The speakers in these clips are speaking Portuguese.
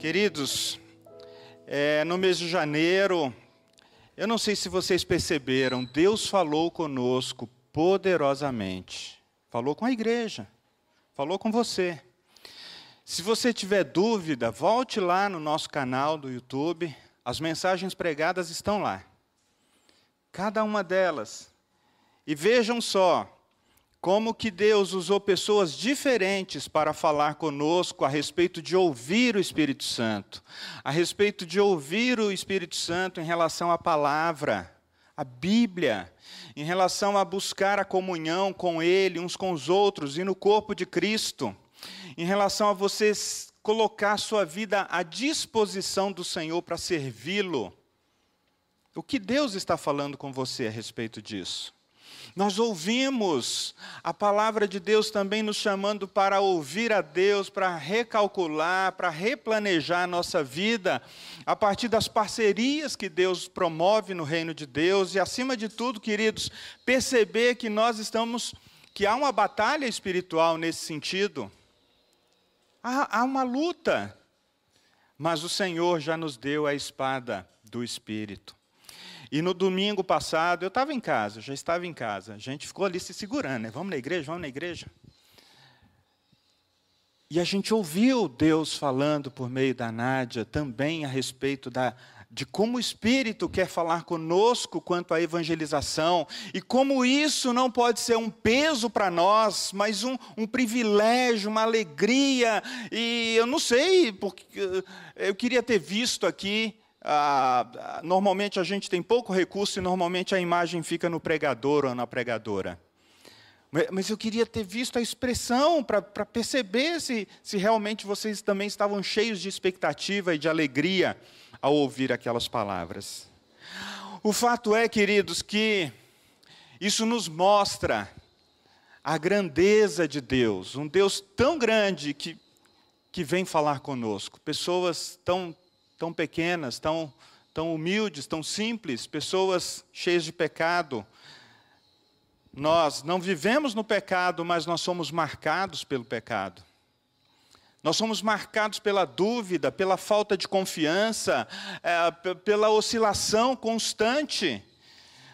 Queridos, é, no mês de janeiro, eu não sei se vocês perceberam, Deus falou conosco poderosamente. Falou com a igreja, falou com você. Se você tiver dúvida, volte lá no nosso canal do YouTube, as mensagens pregadas estão lá. Cada uma delas. E vejam só, como que Deus usou pessoas diferentes para falar conosco a respeito de ouvir o Espírito Santo, a respeito de ouvir o Espírito Santo em relação à palavra, à Bíblia, em relação a buscar a comunhão com Ele, uns com os outros e no corpo de Cristo, em relação a você colocar sua vida à disposição do Senhor para servi-lo. O que Deus está falando com você a respeito disso? Nós ouvimos a palavra de Deus também nos chamando para ouvir a Deus, para recalcular, para replanejar a nossa vida a partir das parcerias que Deus promove no reino de Deus e, acima de tudo, queridos, perceber que nós estamos, que há uma batalha espiritual nesse sentido. Há, há uma luta, mas o Senhor já nos deu a espada do Espírito. E no domingo passado, eu estava em casa, já estava em casa. A gente ficou ali se segurando, né? Vamos na igreja, vamos na igreja. E a gente ouviu Deus falando por meio da Nádia também a respeito da, de como o Espírito quer falar conosco quanto à evangelização, e como isso não pode ser um peso para nós, mas um, um privilégio, uma alegria. E eu não sei, porque eu queria ter visto aqui ah, normalmente a gente tem pouco recurso e normalmente a imagem fica no pregador ou na pregadora. Mas eu queria ter visto a expressão para perceber se, se realmente vocês também estavam cheios de expectativa e de alegria ao ouvir aquelas palavras. O fato é, queridos, que isso nos mostra a grandeza de Deus, um Deus tão grande que, que vem falar conosco, pessoas tão tão pequenas, tão, tão humildes, tão simples, pessoas cheias de pecado. Nós não vivemos no pecado, mas nós somos marcados pelo pecado. Nós somos marcados pela dúvida, pela falta de confiança, é, pela oscilação constante.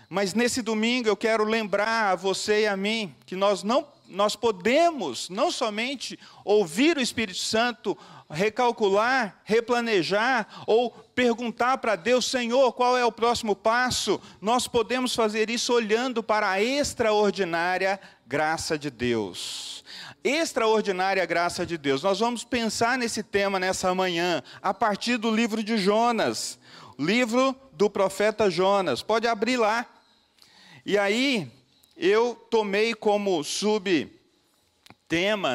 Mas nesse domingo eu quero lembrar a você e a mim que nós não nós podemos não somente ouvir o Espírito Santo recalcular, replanejar ou perguntar para Deus, Senhor, qual é o próximo passo? Nós podemos fazer isso olhando para a extraordinária graça de Deus. Extraordinária graça de Deus. Nós vamos pensar nesse tema nessa manhã, a partir do livro de Jonas, livro do profeta Jonas. Pode abrir lá. E aí, eu tomei como subtema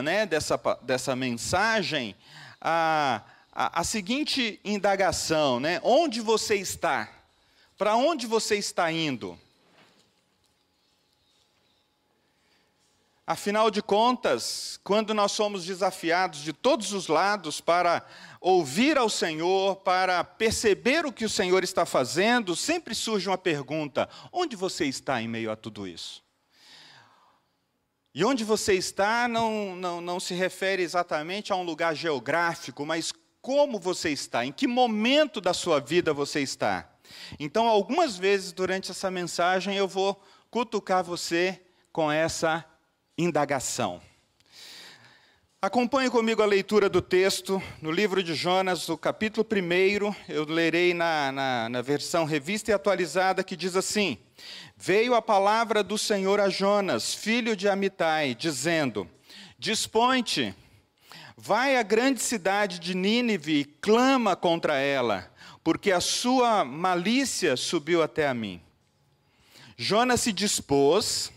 né, dessa, dessa mensagem a, a, a seguinte indagação, né? Onde você está? Para onde você está indo? Afinal de contas, quando nós somos desafiados de todos os lados para ouvir ao Senhor, para perceber o que o Senhor está fazendo, sempre surge uma pergunta: onde você está em meio a tudo isso? E onde você está não, não, não se refere exatamente a um lugar geográfico, mas como você está, em que momento da sua vida você está. Então, algumas vezes durante essa mensagem eu vou cutucar você com essa indagação. Acompanhe comigo a leitura do texto no livro de Jonas, o capítulo 1. Eu lerei na, na, na versão revista e atualizada, que diz assim: Veio a palavra do Senhor a Jonas, filho de Amitai, dizendo: Dispõe-te, vai à grande cidade de Nínive e clama contra ela, porque a sua malícia subiu até a mim. Jonas se dispôs,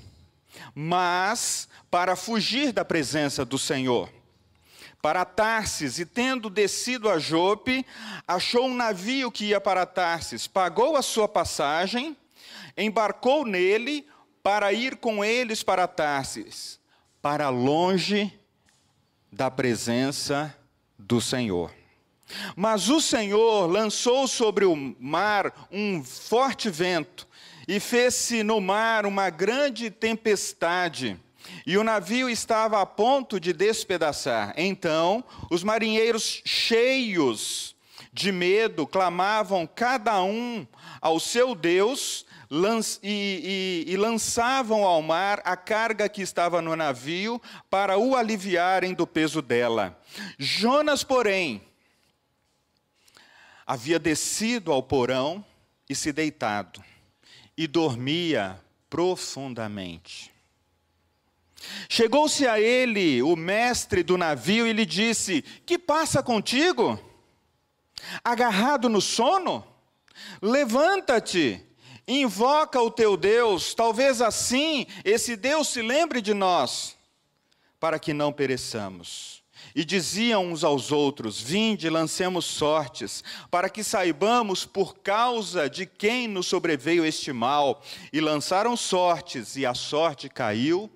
mas para fugir da presença do Senhor. Para Tarsis, e tendo descido a Jope, achou um navio que ia para Tarsis, pagou a sua passagem embarcou nele para ir com eles para Tarsis, para longe da presença do Senhor. Mas o Senhor lançou sobre o mar um forte vento, e fez-se no mar uma grande tempestade, e o navio estava a ponto de despedaçar. Então, os marinheiros, cheios de medo, clamavam cada um ao seu Deus e, e, e, lançavam ao mar a carga que estava no navio para o aliviarem do peso dela. Jonas, porém, havia descido ao porão e se deitado, e dormia profundamente. Chegou-se a ele o mestre do navio e lhe disse: Que passa contigo? Agarrado no sono? Levanta-te, invoca o teu Deus, talvez assim esse Deus se lembre de nós, para que não pereçamos. E diziam uns aos outros: Vinde, lancemos sortes, para que saibamos por causa de quem nos sobreveio este mal. E lançaram sortes, e a sorte caiu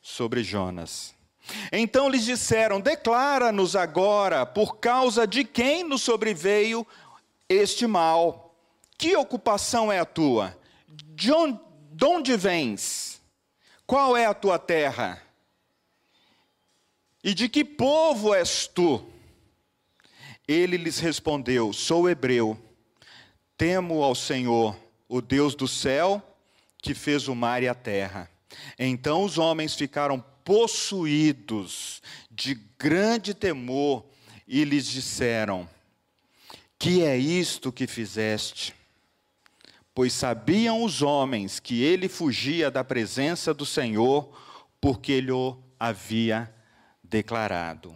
sobre Jonas. Então lhes disseram: Declara-nos agora por causa de quem nos sobreveio este mal. Que ocupação é a tua? De onde, de onde vens? Qual é a tua terra? E de que povo és tu? Ele lhes respondeu: Sou hebreu, temo ao Senhor, o Deus do céu, que fez o mar e a terra. Então os homens ficaram possuídos de grande temor e lhes disseram: Que é isto que fizeste? Pois sabiam os homens que ele fugia da presença do Senhor, porque ele o havia declarado.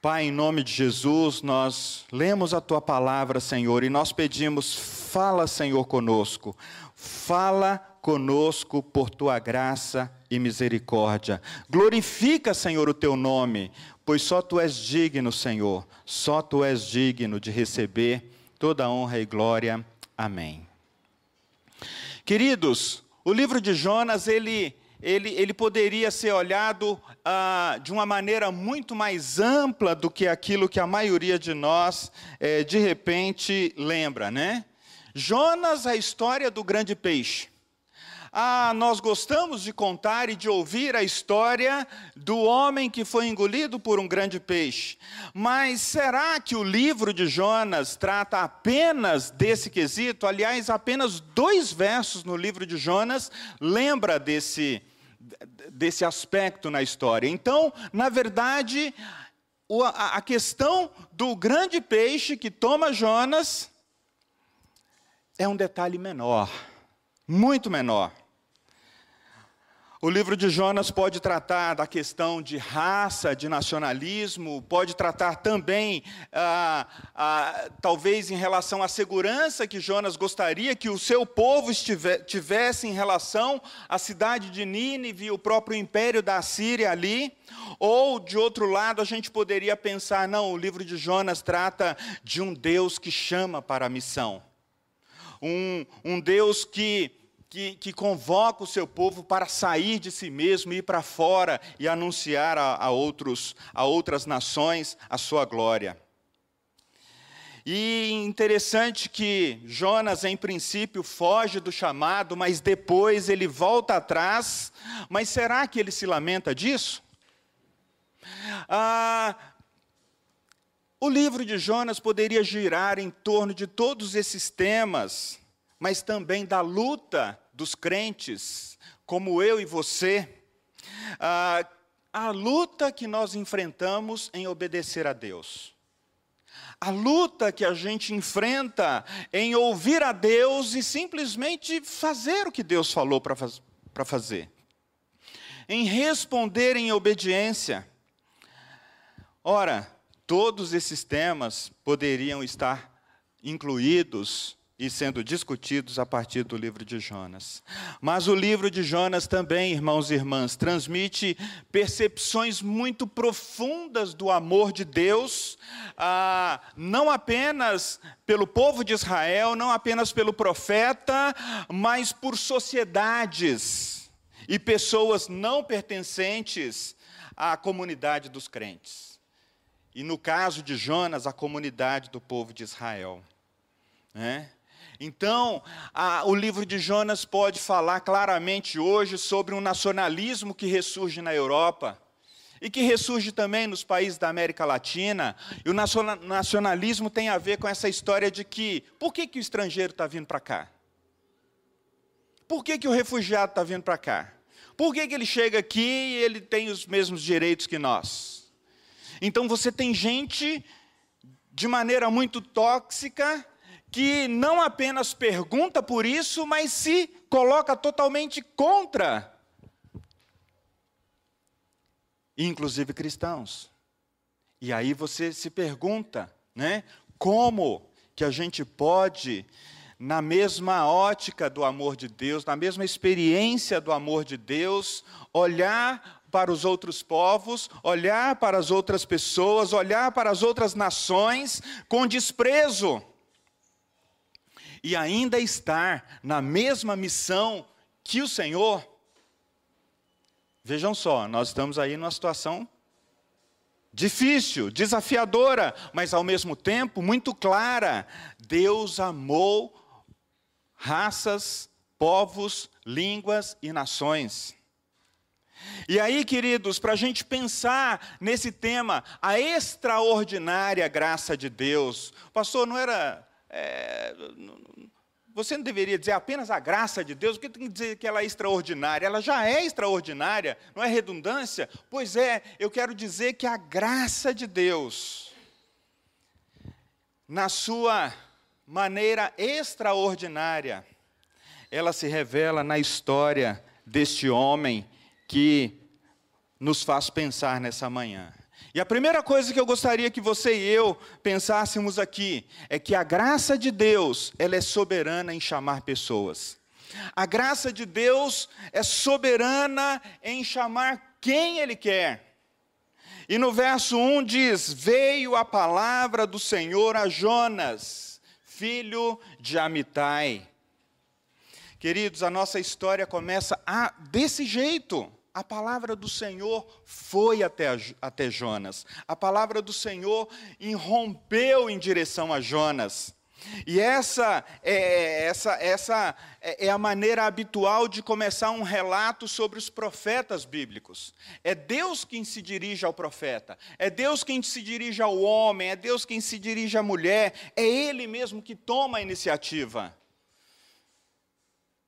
Pai, em nome de Jesus, nós lemos a tua palavra, Senhor, e nós pedimos, fala, Senhor, conosco. Fala conosco por tua graça e misericórdia. Glorifica, Senhor, o teu nome, pois só tu és digno, Senhor, só tu és digno de receber toda honra e glória. Amém. Queridos, o livro de Jonas, ele ele, ele poderia ser olhado ah, de uma maneira muito mais ampla do que aquilo que a maioria de nós, eh, de repente, lembra, né? Jonas, a história do grande peixe. Ah, nós gostamos de contar e de ouvir a história do homem que foi engolido por um grande peixe. Mas será que o livro de Jonas trata apenas desse quesito? Aliás, apenas dois versos no livro de Jonas lembra desse desse aspecto na história. Então, na verdade, a questão do grande peixe que toma Jonas é um detalhe menor, muito menor. O livro de Jonas pode tratar da questão de raça, de nacionalismo, pode tratar também, ah, ah, talvez, em relação à segurança que Jonas gostaria que o seu povo tivesse em relação à cidade de Nínive e o próprio império da Síria ali. Ou, de outro lado, a gente poderia pensar: não, o livro de Jonas trata de um Deus que chama para a missão. Um, um Deus que que, que, convoca o seu povo para sair de si mesmo, ir para fora e anunciar a, a, outros, a outras nações a sua glória. E interessante que Jonas, em princípio, foge do chamado, mas depois ele volta atrás. Mas será que ele se lamenta disso? Ah, o livro de Jonas poderia girar em torno de todos esses temas mas também da luta dos crentes, como eu e você, a, a luta que nós enfrentamos em obedecer a Deus. A luta que a gente enfrenta em ouvir a Deus e simplesmente fazer o que Deus falou para faz, fazer. Em responder em obediência. Ora, todos esses temas poderiam estar incluídos e sendo discutidos a partir do livro de Jonas. Mas o livro de Jonas também, irmãos e irmãs, transmite percepções muito profundas do amor de Deus, ah, não apenas pelo povo de Israel, não apenas pelo profeta, mas por sociedades e pessoas não pertencentes à comunidade dos crentes. E no caso de Jonas, a comunidade do povo de Israel. Né? Então, a, o livro de Jonas pode falar claramente hoje sobre um nacionalismo que ressurge na Europa e que ressurge também nos países da América Latina. E o nacionalismo tem a ver com essa história de que por que, que o estrangeiro está vindo para cá? Por que, que o refugiado está vindo para cá? Por que, que ele chega aqui e ele tem os mesmos direitos que nós? Então você tem gente de maneira muito tóxica que não apenas pergunta por isso, mas se coloca totalmente contra, inclusive cristãos. E aí você se pergunta, né? Como que a gente pode, na mesma ótica do amor de Deus, na mesma experiência do amor de Deus, olhar para os outros povos, olhar para as outras pessoas, olhar para as outras nações com desprezo? E ainda estar na mesma missão que o Senhor, vejam só, nós estamos aí numa situação difícil, desafiadora, mas ao mesmo tempo muito clara. Deus amou raças, povos, línguas e nações. E aí, queridos, para a gente pensar nesse tema, a extraordinária graça de Deus, pastor, não era é, você não deveria dizer apenas a graça de Deus, porque tem que dizer que ela é extraordinária. Ela já é extraordinária, não é redundância? Pois é, eu quero dizer que a graça de Deus, na sua maneira extraordinária, ela se revela na história deste homem que nos faz pensar nessa manhã. E a primeira coisa que eu gostaria que você e eu pensássemos aqui é que a graça de Deus, ela é soberana em chamar pessoas. A graça de Deus é soberana em chamar quem ele quer. E no verso 1 diz: Veio a palavra do Senhor a Jonas, filho de Amitai. Queridos, a nossa história começa a, desse jeito a palavra do Senhor foi até, até Jonas. A palavra do Senhor irrompeu em direção a Jonas. E essa é, essa, essa é, é a maneira habitual de começar um relato sobre os profetas bíblicos. É Deus quem se dirige ao profeta, é Deus quem se dirige ao homem, é Deus quem se dirige à mulher, é Ele mesmo que toma a iniciativa.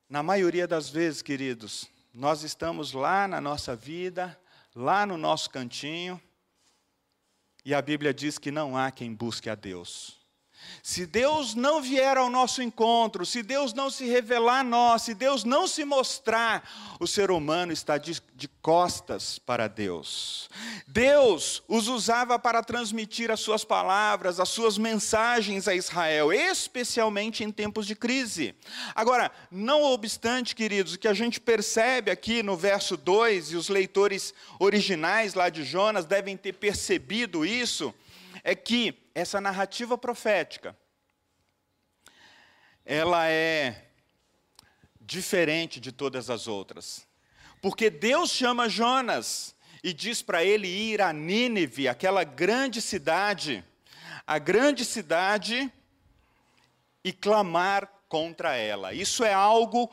Na maioria das vezes, queridos, nós estamos lá na nossa vida, lá no nosso cantinho, e a Bíblia diz que não há quem busque a Deus. Se Deus não vier ao nosso encontro, se Deus não se revelar a nós, se Deus não se mostrar, o ser humano está de, de, costas para Deus. Deus os usava para transmitir as suas palavras, as suas mensagens a Israel, especialmente em tempos de crise. Agora, não obstante, queridos, o que a gente percebe aqui no verso 2, e os leitores originais lá de Jonas devem ter percebido isso, é que essa narrativa profética ela é diferente de todas as outras. Porque Deus chama Jonas e diz para ele ir a Nínive, aquela grande cidade, a grande cidade, e clamar contra ela. Isso é algo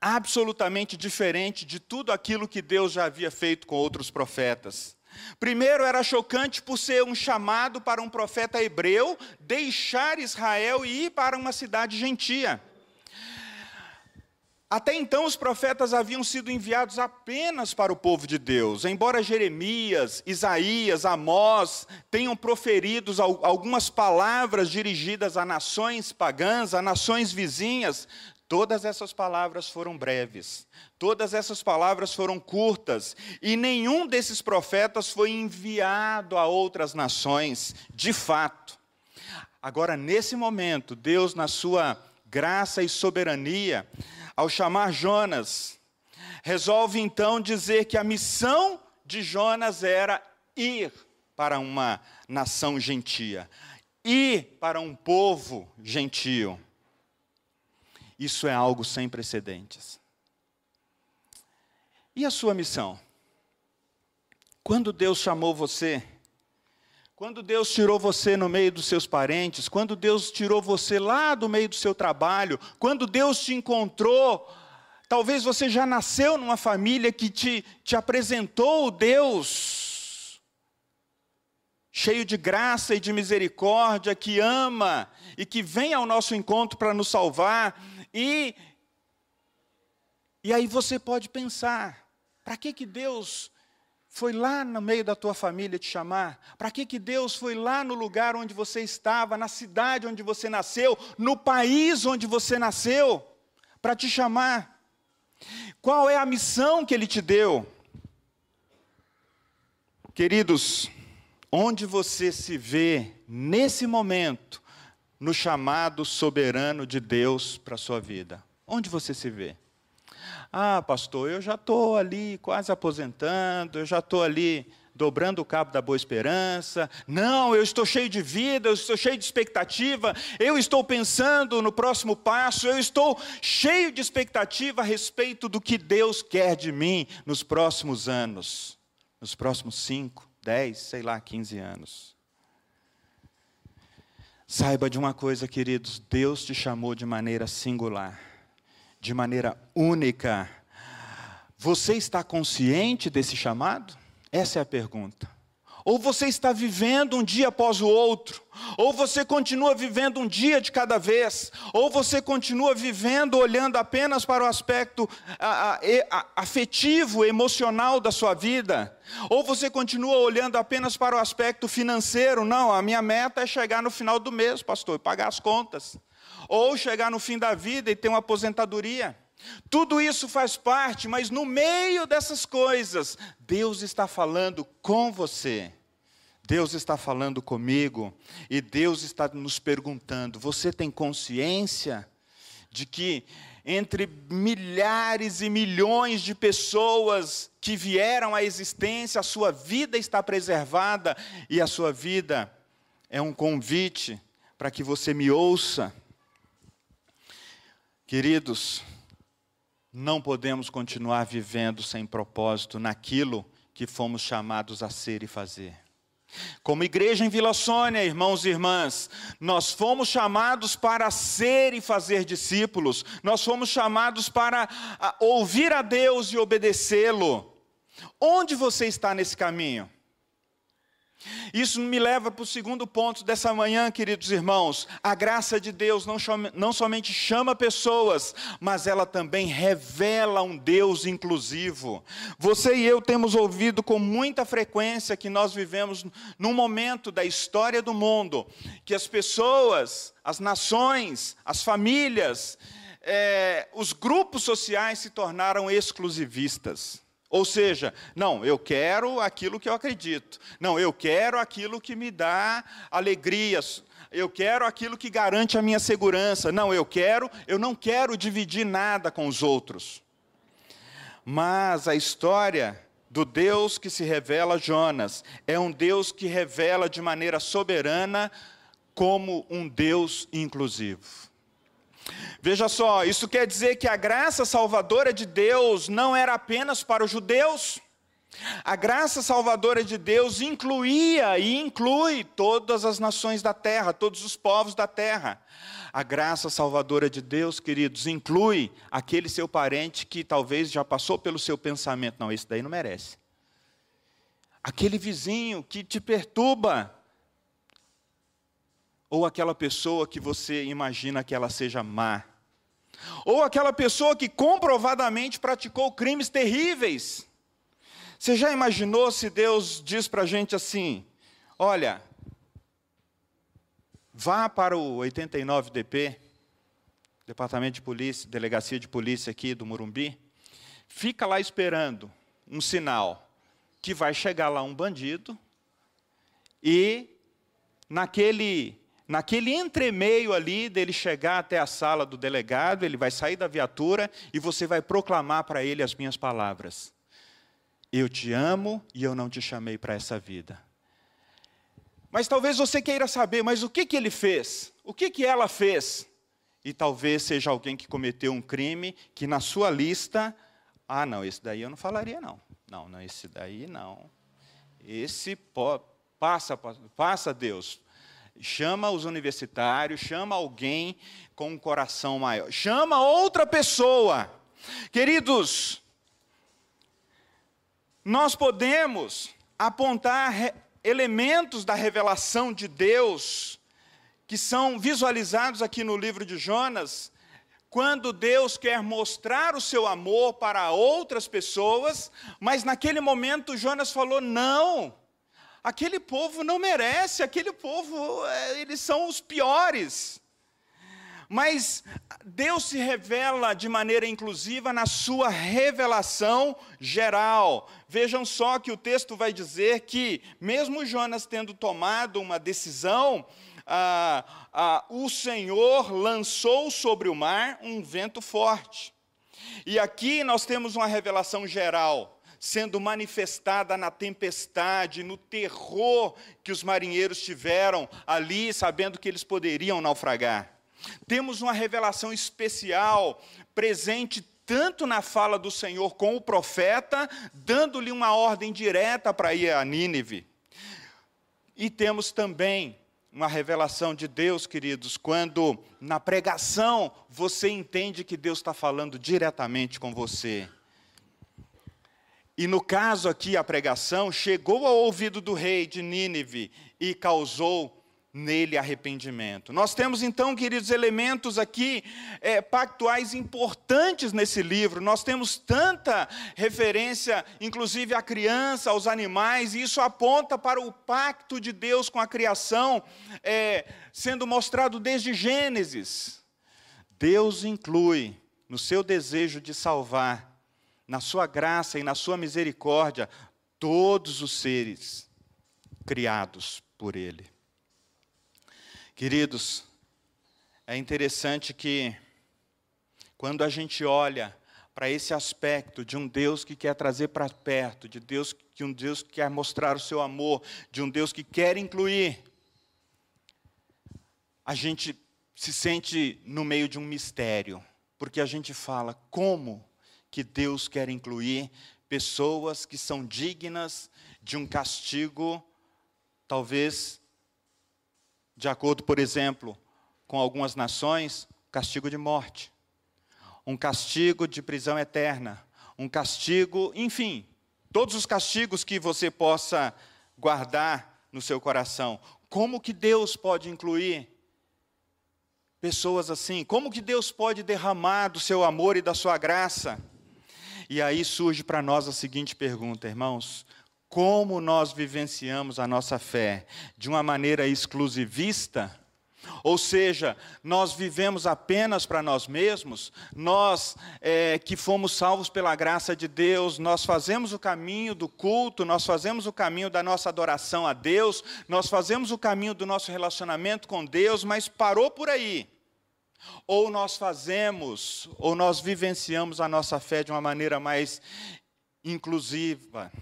absolutamente diferente de tudo aquilo que Deus já havia feito com outros profetas. Primeiro, era chocante por ser um chamado para um profeta hebreu deixar Israel e ir para uma cidade gentia. Até então, os profetas haviam sido enviados apenas para o povo de Deus. Embora Jeremias, Isaías, Amós tenham proferido algumas palavras dirigidas a nações pagãs, a nações vizinhas, Todas essas palavras foram breves, todas essas palavras foram curtas, e nenhum desses profetas foi enviado a outras nações, de fato. Agora, nesse momento, Deus, na sua graça e soberania, ao chamar Jonas, resolve então dizer que a missão de Jonas era ir para uma nação gentia, ir para um povo gentio. Isso é algo sem precedentes. E a sua missão? Quando Deus chamou você, Quando Deus tirou você no meio dos seus parentes, quando Deus tirou você lá do meio do seu trabalho, quando Deus te encontrou, talvez você já nasceu numa família que te, te apresentou Deus, cheio de graça e de misericórdia, que ama e que vem ao nosso encontro para nos salvar, e, e aí você pode pensar: para que, que Deus foi lá no meio da tua família te chamar? Para que, que Deus foi lá no lugar onde você estava, na cidade onde você nasceu, no país onde você nasceu, para te chamar? Qual é a missão que Ele te deu? Queridos, onde você se vê nesse momento no chamado soberano de Deus para a sua vida? Onde você se vê? Ah, pastor, eu já estou ali quase aposentando, eu já estou ali dobrando o cabo da boa esperança. Não, eu estou cheio de vida, eu estou cheio de expectativa, eu estou pensando no próximo passo, eu estou cheio de expectativa a respeito do que Deus quer de mim nos próximos anos, nos próximos 5, 10, sei lá, 15 anos. Saiba de uma coisa, queridos: Deus te chamou de maneira singular de maneira única. Você está consciente desse chamado? Essa é a pergunta. Ou você está vivendo um dia após o outro, ou você continua vivendo um dia de cada vez, ou você continua vivendo olhando apenas para o aspecto afetivo, emocional da sua vida, ou você continua olhando apenas para o aspecto financeiro. Não, a minha meta é chegar no final do mês, pastor, e pagar as contas ou chegar no fim da vida e ter uma aposentadoria. Tudo isso faz parte, mas no meio dessas coisas, Deus está falando com você. Deus está falando comigo e Deus está nos perguntando: você tem consciência de que entre milhares e milhões de pessoas que vieram à existência, a sua vida está preservada e a sua vida é um convite para que você me ouça? Queridos, não podemos continuar vivendo sem propósito naquilo que fomos chamados a ser e fazer. Como igreja em Vila Sônia, irmãos e irmãs, nós fomos chamados para ser e fazer discípulos, nós fomos chamados para ouvir a Deus e obedecê-lo. Onde você está nesse caminho? Isso me leva para o segundo ponto dessa manhã, queridos irmãos. A graça de Deus não, chama, não somente chama pessoas, mas ela também revela um Deus inclusivo. Você e eu temos ouvido com muita frequência que nós vivemos num momento da história do mundo que as pessoas, as nações, as famílias, é, os grupos sociais se tornaram exclusivistas. Ou seja, não, eu quero aquilo que eu acredito. Não, eu quero aquilo que me dá alegrias. Eu quero aquilo que garante a minha segurança. Não, eu quero, eu não quero dividir nada com os outros. Mas a história do Deus que se revela Jonas é um Deus que revela de maneira soberana como um Deus inclusivo. Veja só, isso quer dizer que a graça salvadora de Deus não era apenas para os judeus. A graça salvadora de Deus incluía e inclui todas as nações da terra, todos os povos da terra. A graça salvadora de Deus, queridos, inclui aquele seu parente que talvez já passou pelo seu pensamento: não, esse daí não merece. Aquele vizinho que te perturba, ou aquela pessoa que você imagina que ela seja má, ou aquela pessoa que comprovadamente praticou crimes terríveis. Você já imaginou se Deus diz para a gente assim: olha, vá para o 89DP, Departamento de Polícia, Delegacia de Polícia aqui do Morumbi, fica lá esperando um sinal que vai chegar lá um bandido e naquele Naquele entremeio ali dele chegar até a sala do delegado, ele vai sair da viatura e você vai proclamar para ele as minhas palavras: Eu te amo e eu não te chamei para essa vida. Mas talvez você queira saber, mas o que, que ele fez? O que, que ela fez? E talvez seja alguém que cometeu um crime que na sua lista, ah, não, esse daí eu não falaria não. Não, não, esse daí não. Esse pode Passa, passa Deus. Chama os universitários, chama alguém com um coração maior. Chama outra pessoa. Queridos, nós podemos apontar elementos da revelação de Deus que são visualizados aqui no livro de Jonas, quando Deus quer mostrar o seu amor para outras pessoas, mas naquele momento Jonas falou: não, aquele povo não merece, aquele povo, é, eles são os piores. Mas Deus se revela de maneira inclusiva na sua revelação geral. Vejam só que o texto vai dizer que, mesmo Jonas tendo tomado uma decisão, ah, ah, o Senhor lançou sobre o mar um vento forte. E aqui nós temos uma revelação geral, sendo manifestada na tempestade, no terror que os marinheiros tiveram ali, sabendo que eles poderiam naufragar. Temos uma revelação especial presente tanto na fala do Senhor com o profeta, dando-lhe uma ordem direta para ir a Nínive. E temos também uma revelação de Deus, queridos, quando na pregação você entende que Deus está falando diretamente com você. E no caso aqui, a pregação chegou ao ouvido do rei de Nínive e causou nele arrependimento. Nós temos então, queridos, elementos aqui é, pactuais importantes nesse livro. Nós temos tanta referência, inclusive à criança, aos animais, e isso aponta para o pacto de Deus com a criação, é, sendo mostrado desde Gênesis. Deus inclui no seu desejo de salvar, na sua graça e na sua misericórdia, todos os seres criados por Ele. Queridos, é interessante que, quando a gente olha para esse aspecto de um Deus que quer trazer para perto, de Deus que um Deus que quer mostrar o seu amor, de um Deus que quer incluir, a gente se sente no meio de um mistério, porque a gente fala como que Deus quer incluir pessoas que são dignas de um castigo talvez de acordo, por exemplo, com algumas nações, castigo de morte, um castigo de prisão eterna, um castigo, enfim, todos os castigos que você possa guardar no seu coração. Como que Deus pode incluir pessoas assim? Como que Deus pode derramar do seu amor e da sua graça? E aí surge para nós a seguinte pergunta, irmãos: como nós vivenciamos a nossa fé? De uma maneira exclusivista, ou seja, nós vivemos apenas para nós mesmos, nós é, que fomos salvos pela graça de Deus, nós fazemos o caminho do culto, nós fazemos o caminho da nossa adoração a Deus, nós fazemos o caminho do nosso relacionamento com Deus, mas parou por aí. Ou nós fazemos, ou nós vivenciamos a nossa fé de uma maneira mais inclusiva,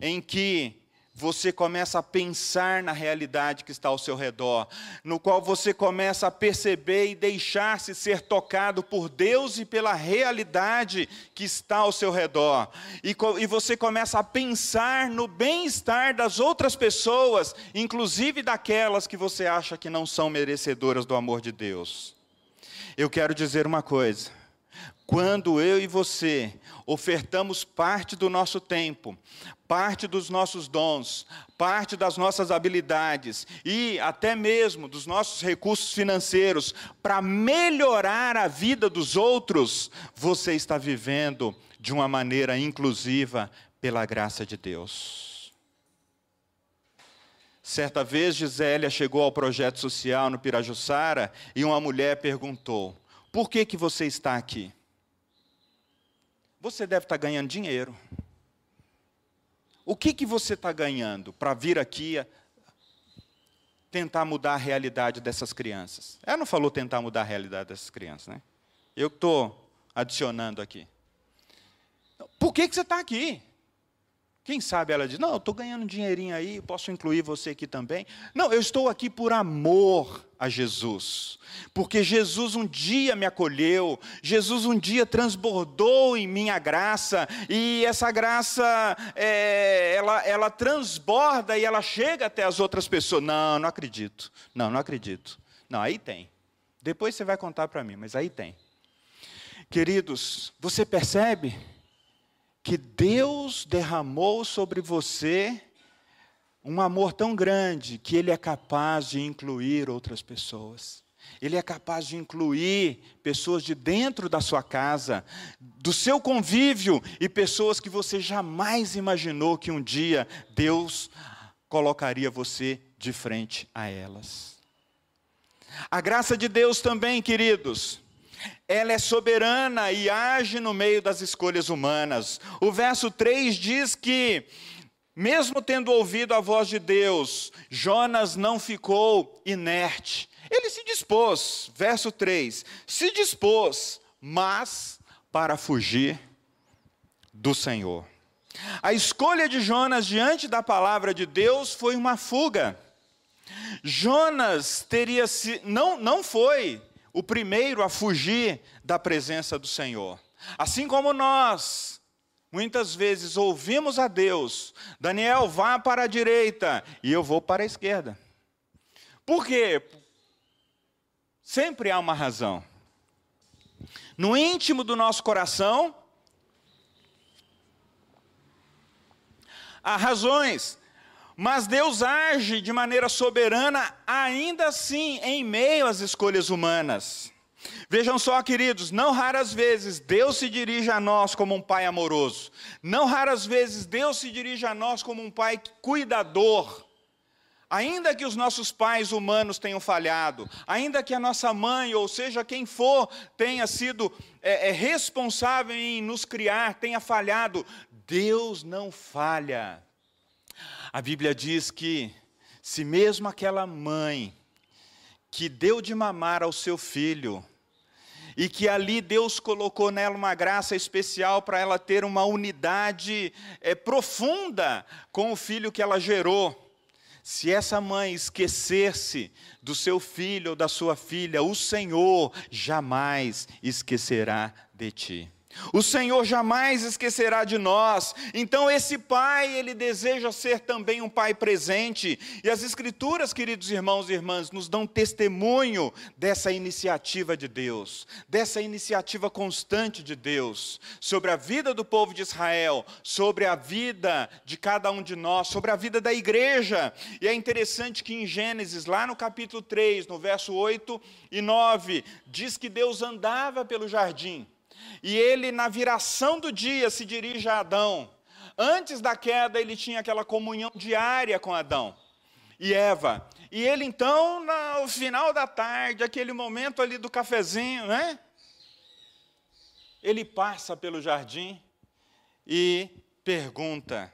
em que você começa a pensar na realidade que está ao seu redor, no qual você começa a perceber e deixar-se ser tocado por Deus e pela realidade que está ao seu redor. E, e você começa a pensar no bem-estar das outras pessoas, inclusive daquelas que você acha que não são merecedoras do amor de Deus. Eu quero dizer uma coisa quando eu e você ofertamos parte do nosso tempo, parte dos nossos dons, parte das nossas habilidades e até mesmo dos nossos recursos financeiros para melhorar a vida dos outros, você está vivendo de uma maneira inclusiva pela graça de Deus. Certa vez, Gisélia chegou ao projeto social no Pirajussara e uma mulher perguntou: Por que, que você está aqui? Você deve estar ganhando dinheiro. O que, que você está ganhando para vir aqui tentar mudar a realidade dessas crianças? Ela não falou tentar mudar a realidade dessas crianças, né? Eu estou adicionando aqui. Por que, que você está aqui? Quem sabe ela diz: Não, estou ganhando um dinheirinho aí, posso incluir você aqui também. Não, eu estou aqui por amor a Jesus, porque Jesus um dia me acolheu, Jesus um dia transbordou em minha graça, e essa graça, é, ela, ela transborda e ela chega até as outras pessoas. Não, não acredito. Não, não acredito. Não, aí tem. Depois você vai contar para mim, mas aí tem. Queridos, você percebe? Que Deus derramou sobre você um amor tão grande que Ele é capaz de incluir outras pessoas. Ele é capaz de incluir pessoas de dentro da sua casa, do seu convívio e pessoas que você jamais imaginou que um dia Deus colocaria você de frente a elas. A graça de Deus também, queridos, ela é soberana e age no meio das escolhas humanas. O verso 3 diz que, mesmo tendo ouvido a voz de Deus, Jonas não ficou inerte. Ele se dispôs, verso 3, se dispôs, mas para fugir do Senhor. A escolha de Jonas diante da palavra de Deus foi uma fuga. Jonas teria se não não foi o primeiro a fugir da presença do Senhor. Assim como nós, muitas vezes ouvimos a Deus, Daniel, vá para a direita e eu vou para a esquerda. Por quê? Sempre há uma razão. No íntimo do nosso coração, há razões mas Deus age de maneira soberana, ainda assim, em meio às escolhas humanas. Vejam só, queridos, não raras vezes Deus se dirige a nós como um pai amoroso, não raras vezes Deus se dirige a nós como um pai cuidador. Ainda que os nossos pais humanos tenham falhado, ainda que a nossa mãe, ou seja, quem for, tenha sido é, é, responsável em nos criar, tenha falhado, Deus não falha. A Bíblia diz que, se mesmo aquela mãe que deu de mamar ao seu filho, e que ali Deus colocou nela uma graça especial para ela ter uma unidade é, profunda com o filho que ela gerou. Se essa mãe esquecer-se do seu filho ou da sua filha, o Senhor jamais esquecerá de ti. O Senhor jamais esquecerá de nós. Então esse pai, ele deseja ser também um pai presente. E as escrituras, queridos irmãos e irmãs, nos dão testemunho dessa iniciativa de Deus, dessa iniciativa constante de Deus sobre a vida do povo de Israel, sobre a vida de cada um de nós, sobre a vida da igreja. E é interessante que em Gênesis, lá no capítulo 3, no verso 8 e 9, diz que Deus andava pelo jardim e ele, na viração do dia, se dirige a Adão. Antes da queda, ele tinha aquela comunhão diária com Adão e Eva. E ele, então, no final da tarde, aquele momento ali do cafezinho, né? Ele passa pelo jardim e pergunta: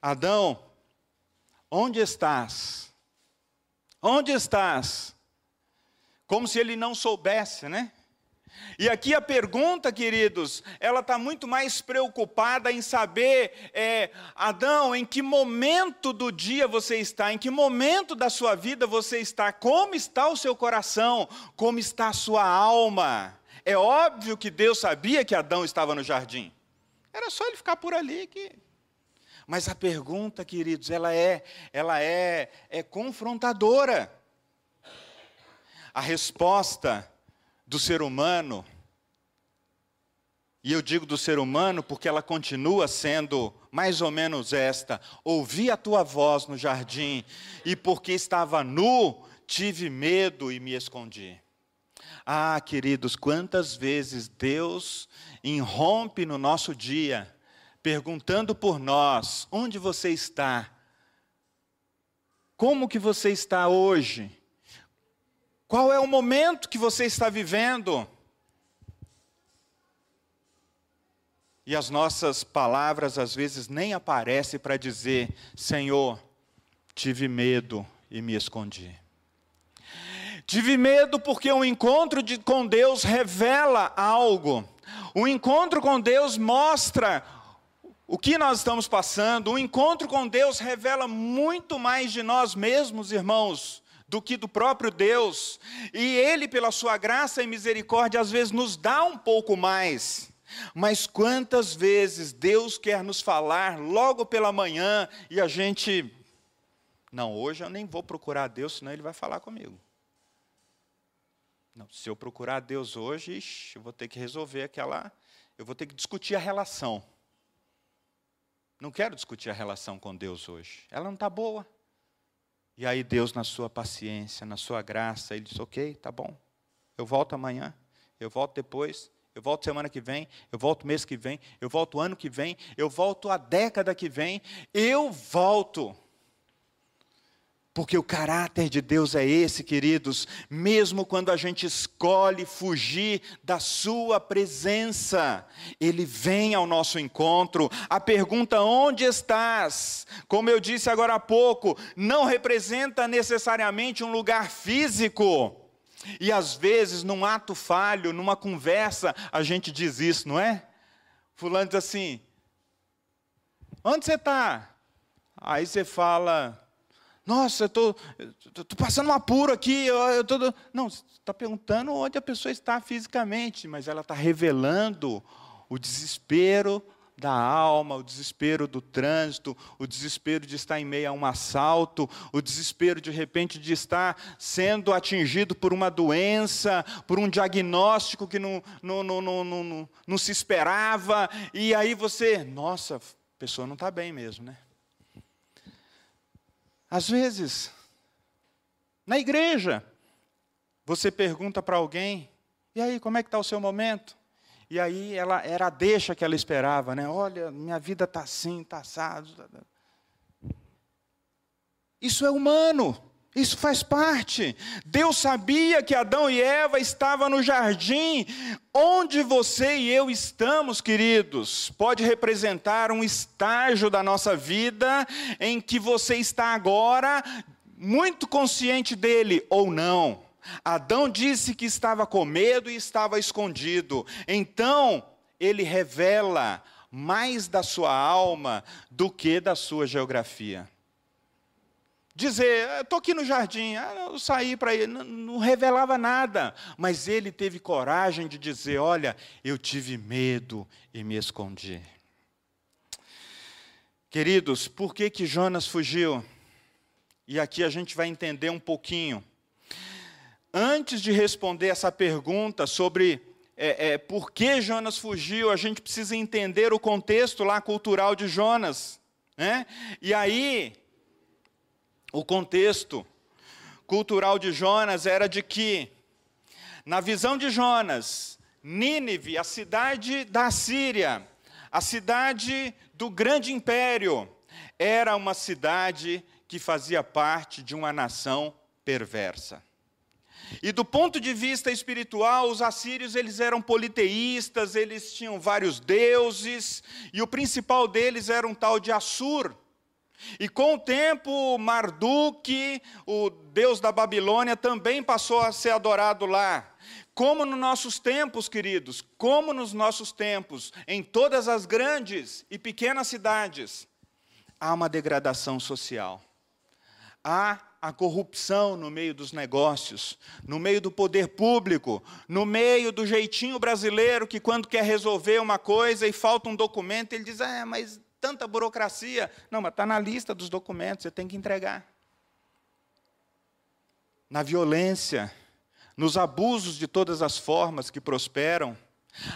Adão, onde estás? Onde estás? Como se ele não soubesse, né? E aqui a pergunta, queridos, ela está muito mais preocupada em saber, é, Adão, em que momento do dia você está, em que momento da sua vida você está, como está o seu coração, como está a sua alma. É óbvio que Deus sabia que Adão estava no jardim. Era só ele ficar por ali que. Mas a pergunta, queridos, ela é, ela é, é confrontadora. A resposta do ser humano, e eu digo do ser humano porque ela continua sendo mais ou menos esta: ouvi a tua voz no jardim, e porque estava nu, tive medo e me escondi. Ah, queridos, quantas vezes Deus irrompe no nosso dia, perguntando por nós: onde você está? Como que você está hoje? Qual é o momento que você está vivendo? E as nossas palavras às vezes nem aparecem para dizer: Senhor, tive medo e me escondi. Tive medo porque o encontro de, com Deus revela algo. O encontro com Deus mostra o que nós estamos passando, o encontro com Deus revela muito mais de nós mesmos, irmãos, do que do próprio Deus. E Ele, pela Sua graça e misericórdia, às vezes nos dá um pouco mais. Mas quantas vezes Deus quer nos falar logo pela manhã e a gente. Não, hoje eu nem vou procurar Deus, senão Ele vai falar comigo. Não, se eu procurar Deus hoje, ixi, eu vou ter que resolver aquela. Eu vou ter que discutir a relação. Não quero discutir a relação com Deus hoje. Ela não está boa. E aí Deus, na sua paciência, na sua graça, Ele diz: Ok, tá bom. Eu volto amanhã, eu volto depois, eu volto semana que vem, eu volto mês que vem, eu volto ano que vem, eu volto a década que vem, eu volto. Porque o caráter de Deus é esse, queridos, mesmo quando a gente escolhe fugir da Sua presença, Ele vem ao nosso encontro. A pergunta, onde estás? Como eu disse agora há pouco, não representa necessariamente um lugar físico. E às vezes, num ato falho, numa conversa, a gente diz isso, não é? Fulano diz assim: onde você está? Aí você fala nossa, eu estou passando um apuro aqui. Eu, eu tô... Não, você está perguntando onde a pessoa está fisicamente, mas ela está revelando o desespero da alma, o desespero do trânsito, o desespero de estar em meio a um assalto, o desespero de repente de estar sendo atingido por uma doença, por um diagnóstico que não, não, não, não, não, não se esperava, e aí você, nossa, a pessoa não está bem mesmo, né? Às vezes, na igreja, você pergunta para alguém: e aí, como é que está o seu momento? E aí ela era a deixa que ela esperava, né? Olha, minha vida está assim, está assado. Tá, tá. Isso é humano. Isso faz parte. Deus sabia que Adão e Eva estavam no jardim. Onde você e eu estamos, queridos, pode representar um estágio da nossa vida em que você está agora muito consciente dele ou não. Adão disse que estava com medo e estava escondido. Então, ele revela mais da sua alma do que da sua geografia dizer, estou aqui no jardim, ah, eu saí para ir, não, não, revelava nada, mas ele teve coragem de dizer: olha, eu tive medo e me escondi. Queridos, por que, que Jonas fugiu? E aqui a gente vai entender um pouquinho. Antes de responder essa pergunta sobre é, é, por que Jonas fugiu, a gente precisa entender o contexto lá cultural de Jonas. Né? E aí, o contexto cultural de Jonas era de que, na visão de Jonas, Nínive, a cidade da Síria, a cidade do grande império, era uma cidade que fazia parte de uma nação perversa. E do ponto de vista espiritual, os assírios eles eram politeístas, eles tinham vários deuses, e o principal deles era um tal de Assur, e com o tempo, Marduk, o deus da Babilônia, também passou a ser adorado lá. Como nos nossos tempos, queridos, como nos nossos tempos, em todas as grandes e pequenas cidades, há uma degradação social. Há a corrupção no meio dos negócios, no meio do poder público, no meio do jeitinho brasileiro que, quando quer resolver uma coisa e falta um documento, ele diz: Ah, mas tanta burocracia. Não, mas está na lista dos documentos, você tem que entregar. Na violência, nos abusos de todas as formas que prosperam,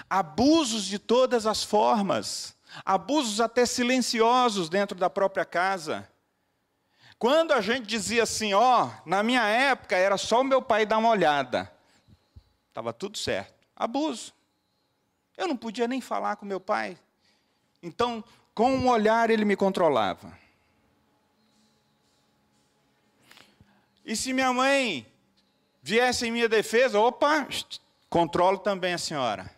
abusos de todas as formas, abusos até silenciosos dentro da própria casa. Quando a gente dizia assim, ó, oh, na minha época era só o meu pai dar uma olhada, estava tudo certo. Abuso. Eu não podia nem falar com meu pai. Então, com um olhar ele me controlava. E se minha mãe viesse em minha defesa, opa, controlo também a senhora.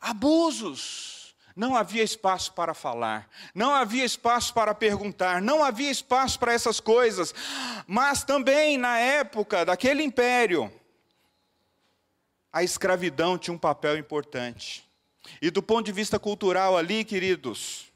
Abusos. Não havia espaço para falar, não havia espaço para perguntar, não havia espaço para essas coisas. Mas também na época daquele império, a escravidão tinha um papel importante. E do ponto de vista cultural ali, queridos,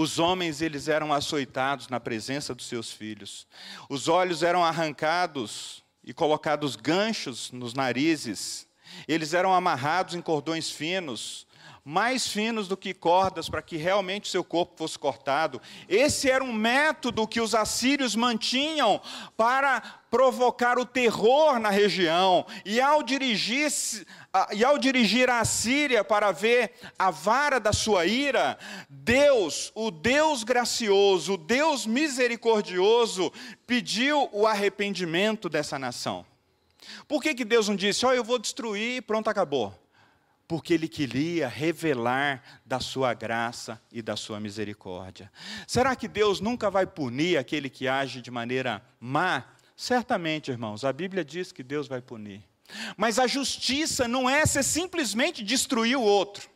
Os homens, eles eram açoitados na presença dos seus filhos. Os olhos eram arrancados e colocados ganchos nos narizes. Eles eram amarrados em cordões finos mais finos do que cordas, para que realmente seu corpo fosse cortado. Esse era um método que os assírios mantinham para provocar o terror na região. E ao dirigir, e ao dirigir a Síria para ver a vara da sua ira, Deus, o Deus gracioso, o Deus misericordioso, pediu o arrependimento dessa nação. Por que, que Deus não disse, ó, oh, eu vou destruir e pronto, acabou? Porque ele queria revelar da sua graça e da sua misericórdia. Será que Deus nunca vai punir aquele que age de maneira má? Certamente, irmãos, a Bíblia diz que Deus vai punir. Mas a justiça não é ser simplesmente destruir o outro.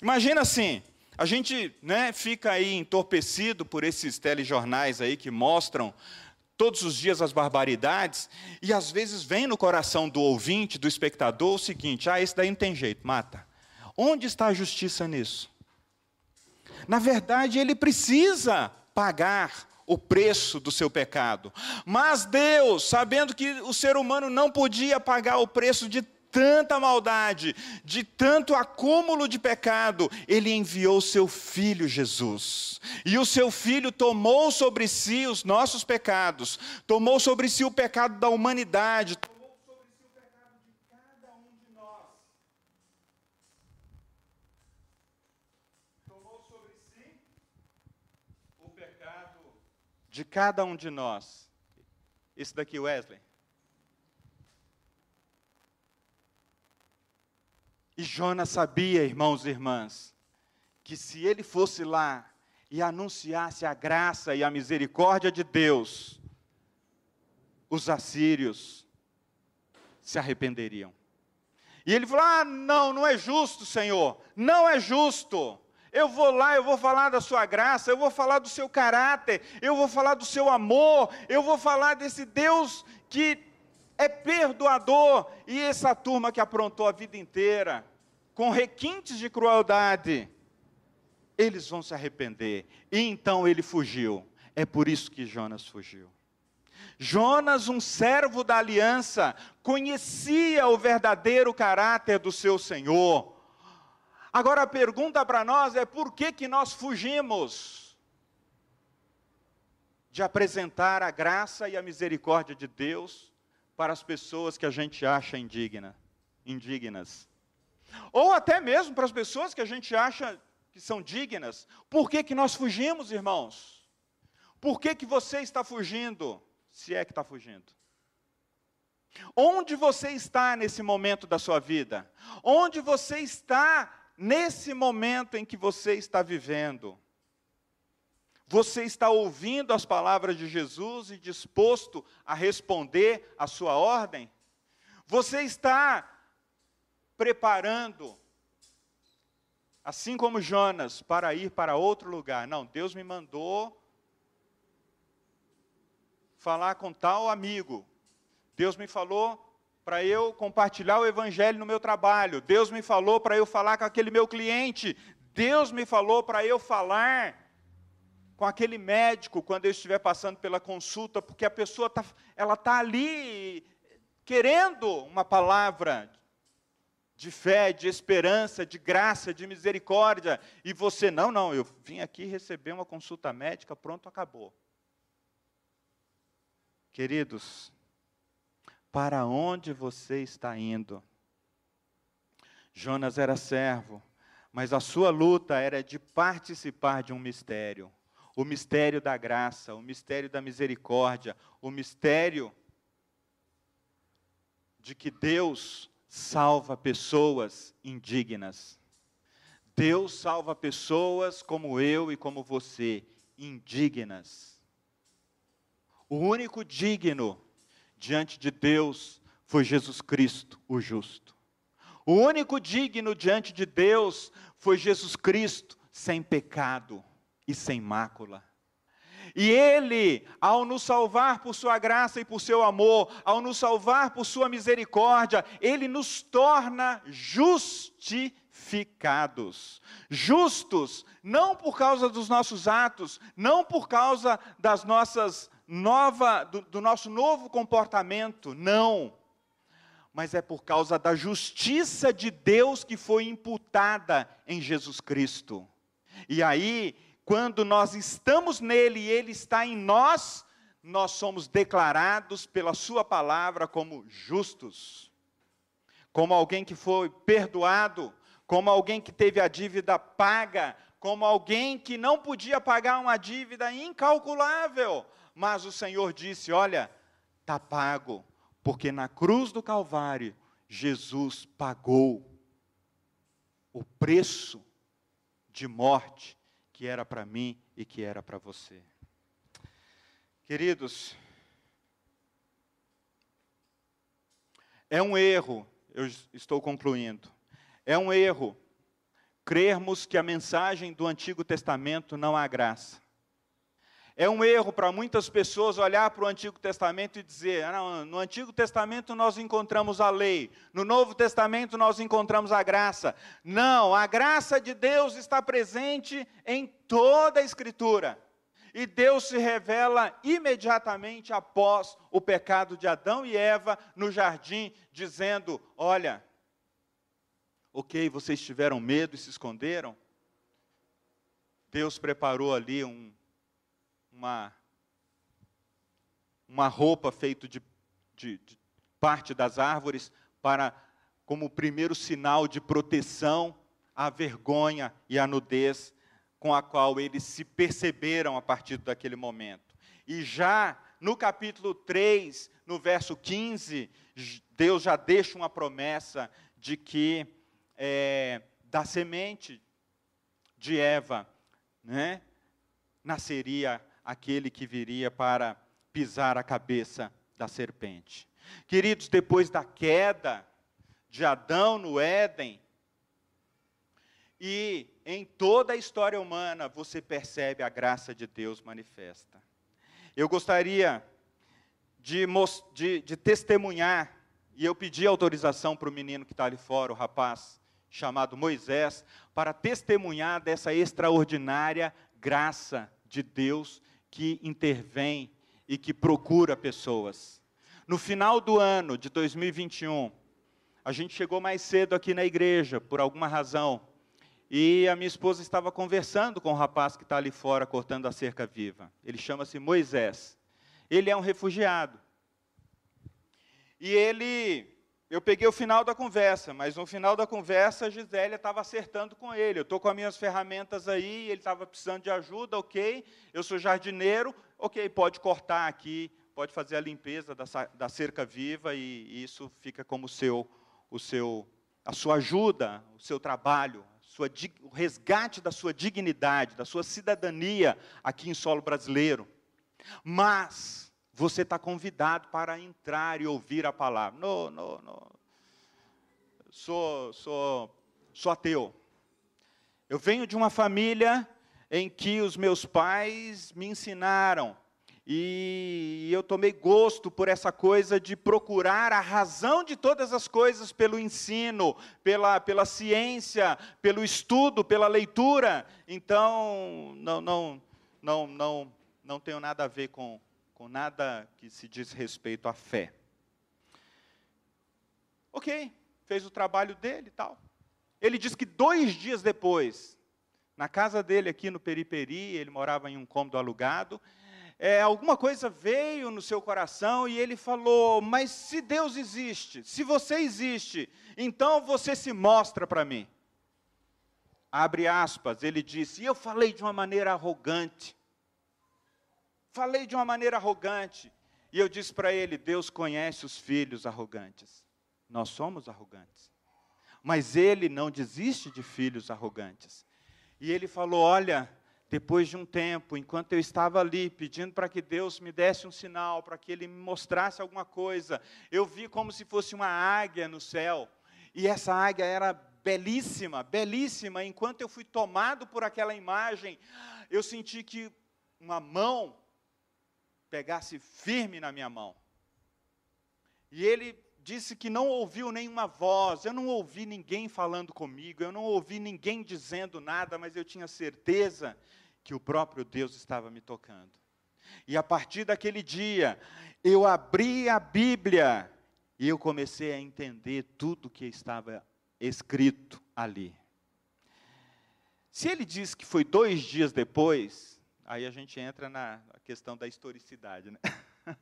Imagina assim, a gente né, fica aí entorpecido por esses telejornais aí que mostram todos os dias as barbaridades, e às vezes vem no coração do ouvinte, do espectador, o seguinte: ah, esse daí não tem jeito, mata. Onde está a justiça nisso? Na verdade, ele precisa pagar o preço do seu pecado. Mas Deus, sabendo que o ser humano não podia pagar o preço de tanta maldade, de tanto acúmulo de pecado, ele enviou seu filho Jesus. E o seu filho tomou sobre si os nossos pecados, tomou sobre si o pecado da humanidade, um de cada um de nós. Esse daqui, Wesley. E Jonas sabia, irmãos e irmãs, que se ele fosse lá e anunciasse a graça e a misericórdia de Deus, os assírios se arrependeriam. E ele falou: Ah, não, não é justo, Senhor, não é justo. Eu vou lá, eu vou falar da sua graça, eu vou falar do seu caráter, eu vou falar do seu amor, eu vou falar desse Deus que é perdoador, e essa turma que aprontou a vida inteira, com requintes de crueldade, eles vão se arrepender. E então ele fugiu. É por isso que Jonas fugiu. Jonas, um servo da aliança, conhecia o verdadeiro caráter do seu Senhor. Agora a pergunta para nós é por que, que nós fugimos de apresentar a graça e a misericórdia de Deus para as pessoas que a gente acha indigna, indignas. Ou até mesmo para as pessoas que a gente acha que são dignas. Por que, que nós fugimos, irmãos? Por que, que você está fugindo, se é que está fugindo? Onde você está nesse momento da sua vida? Onde você está nesse momento em que você está vivendo? Você está ouvindo as palavras de Jesus e disposto a responder a sua ordem? Você está preparando, assim como Jonas, para ir para outro lugar? Não, Deus me mandou falar com tal amigo. Deus me falou para eu compartilhar o evangelho no meu trabalho. Deus me falou para eu falar com aquele meu cliente. Deus me falou para eu falar com aquele médico quando eu estiver passando pela consulta, porque a pessoa tá, ela está ali querendo uma palavra de fé, de esperança, de graça, de misericórdia, e você, não, não, eu vim aqui receber uma consulta médica, pronto, acabou. Queridos, para onde você está indo? Jonas era servo, mas a sua luta era de participar de um mistério o mistério da graça, o mistério da misericórdia, o mistério de que Deus salva pessoas indignas. Deus salva pessoas como eu e como você, indignas. O único digno diante de Deus foi Jesus Cristo, o justo. O único digno diante de Deus foi Jesus Cristo, sem pecado e sem mácula. E Ele, ao nos salvar por Sua graça e por Seu amor, ao nos salvar por Sua misericórdia, Ele nos torna justificados. Justos, não por causa dos nossos atos, não por causa das nossas nova, do, do nosso novo comportamento, não. Mas é por causa da justiça de Deus que foi imputada em Jesus Cristo. E aí, quando nós estamos nele e ele está em nós, nós somos declarados pela sua palavra como justos. Como alguém que foi perdoado, como alguém que teve a dívida paga, como alguém que não podia pagar uma dívida incalculável, mas o Senhor disse: Olha, está pago, porque na cruz do Calvário, Jesus pagou o preço de morte que era para mim e que era para você. Queridos, é um erro, eu estou concluindo, é um erro crermos que a mensagem do Antigo Testamento não há graça. É um erro para muitas pessoas olhar para o Antigo Testamento e dizer: ah, no Antigo Testamento nós encontramos a lei, no Novo Testamento nós encontramos a graça. Não, a graça de Deus está presente em toda a Escritura. E Deus se revela imediatamente após o pecado de Adão e Eva no jardim, dizendo: Olha, ok, vocês tiveram medo e se esconderam. Deus preparou ali um, uma, uma roupa feita de, de, de parte das árvores para como primeiro sinal de proteção à vergonha e à nudez com a qual eles se perceberam a partir daquele momento. E já no capítulo 3, no verso 15, Deus já deixa uma promessa de que é, da semente de Eva né, nasceria aquele que viria para pisar a cabeça da serpente. Queridos, depois da queda de Adão no Éden, e em toda a história humana você percebe a graça de Deus manifesta. Eu gostaria de, de, de testemunhar, e eu pedi autorização para o menino que está ali fora, o rapaz chamado Moisés, para testemunhar dessa extraordinária graça de Deus que intervém e que procura pessoas. No final do ano de 2021, a gente chegou mais cedo aqui na igreja, por alguma razão, e a minha esposa estava conversando com o rapaz que está ali fora cortando a cerca viva. Ele chama-se Moisés. Ele é um refugiado. E ele eu peguei o final da conversa, mas no final da conversa a Gisélia estava acertando com ele. Eu estou com as minhas ferramentas aí, ele estava precisando de ajuda, ok. Eu sou jardineiro, ok, pode cortar aqui, pode fazer a limpeza da, da cerca viva e, e isso fica como seu, o seu, a sua ajuda, o seu trabalho, sua, o resgate da sua dignidade, da sua cidadania aqui em solo brasileiro. Mas você está convidado para entrar e ouvir a palavra. Não, não, não. Sou, sou, sou ateu. Eu venho de uma família em que os meus pais me ensinaram. E eu tomei gosto por essa coisa de procurar a razão de todas as coisas pelo ensino, pela, pela ciência, pelo estudo, pela leitura. Então, não, não, não, não, não tenho nada a ver com, com nada que se diz respeito à fé. Ok, fez o trabalho dele e tal. Ele diz que dois dias depois, na casa dele aqui no Periperi, ele morava em um cômodo alugado, é, alguma coisa veio no seu coração e ele falou: Mas se Deus existe, se você existe, então você se mostra para mim. Abre aspas, ele disse: E eu falei de uma maneira arrogante. Falei de uma maneira arrogante. E eu disse para ele: Deus conhece os filhos arrogantes. Nós somos arrogantes. Mas ele não desiste de filhos arrogantes. E ele falou: Olha, depois de um tempo, enquanto eu estava ali pedindo para que Deus me desse um sinal, para que Ele me mostrasse alguma coisa, eu vi como se fosse uma águia no céu. E essa águia era belíssima, belíssima. Enquanto eu fui tomado por aquela imagem, eu senti que uma mão pegasse firme na minha mão. E ele disse que não ouviu nenhuma voz, eu não ouvi ninguém falando comigo, eu não ouvi ninguém dizendo nada, mas eu tinha certeza que o próprio Deus estava me tocando. E a partir daquele dia, eu abri a Bíblia e eu comecei a entender tudo que estava escrito ali. Se ele diz que foi dois dias depois, aí a gente entra na questão da historicidade, né?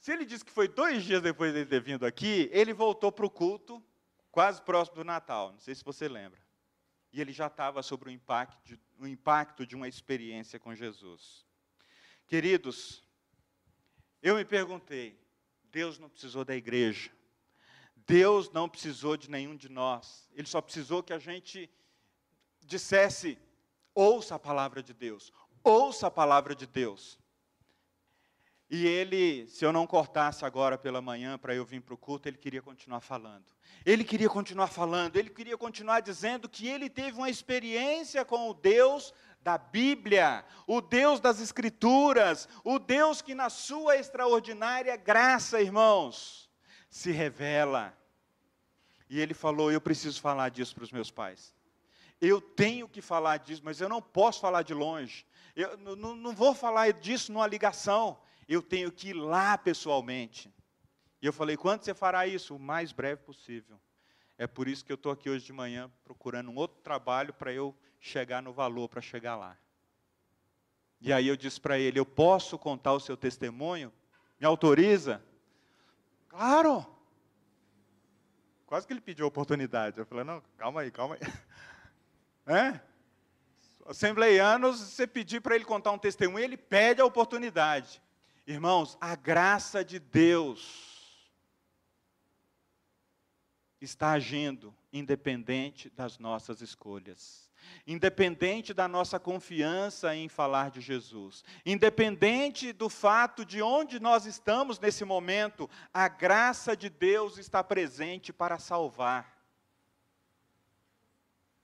Se ele diz que foi dois dias depois de ter vindo aqui, ele voltou para o culto, quase próximo do Natal, não sei se você lembra. E ele já estava sobre o impacto, o impacto de uma experiência com Jesus. Queridos, eu me perguntei, Deus não precisou da igreja, Deus não precisou de nenhum de nós, Ele só precisou que a gente dissesse: ouça a palavra de Deus, ouça a palavra de Deus. E ele, se eu não cortasse agora pela manhã para eu vir para o culto, ele queria continuar falando. Ele queria continuar falando, ele queria continuar dizendo que ele teve uma experiência com o Deus da Bíblia, o Deus das Escrituras, o Deus que na sua extraordinária graça, irmãos, se revela. E ele falou: Eu preciso falar disso para os meus pais. Eu tenho que falar disso, mas eu não posso falar de longe. Eu não, vou falar disso numa ligação eu tenho que ir lá pessoalmente. E eu falei, quando você fará isso? O mais breve possível. É por isso que eu estou aqui hoje de manhã procurando um outro trabalho para eu chegar no valor, para chegar lá. E aí eu disse para ele: Eu posso contar o seu testemunho? Me autoriza? Claro! Quase que ele pediu a oportunidade. Eu falei: Não, calma aí, calma aí. É? Assembleianos, você pedir para ele contar um testemunho, ele pede a oportunidade. Irmãos, a graça de Deus está agindo independente das nossas escolhas, independente da nossa confiança em falar de Jesus, independente do fato de onde nós estamos nesse momento, a graça de Deus está presente para salvar.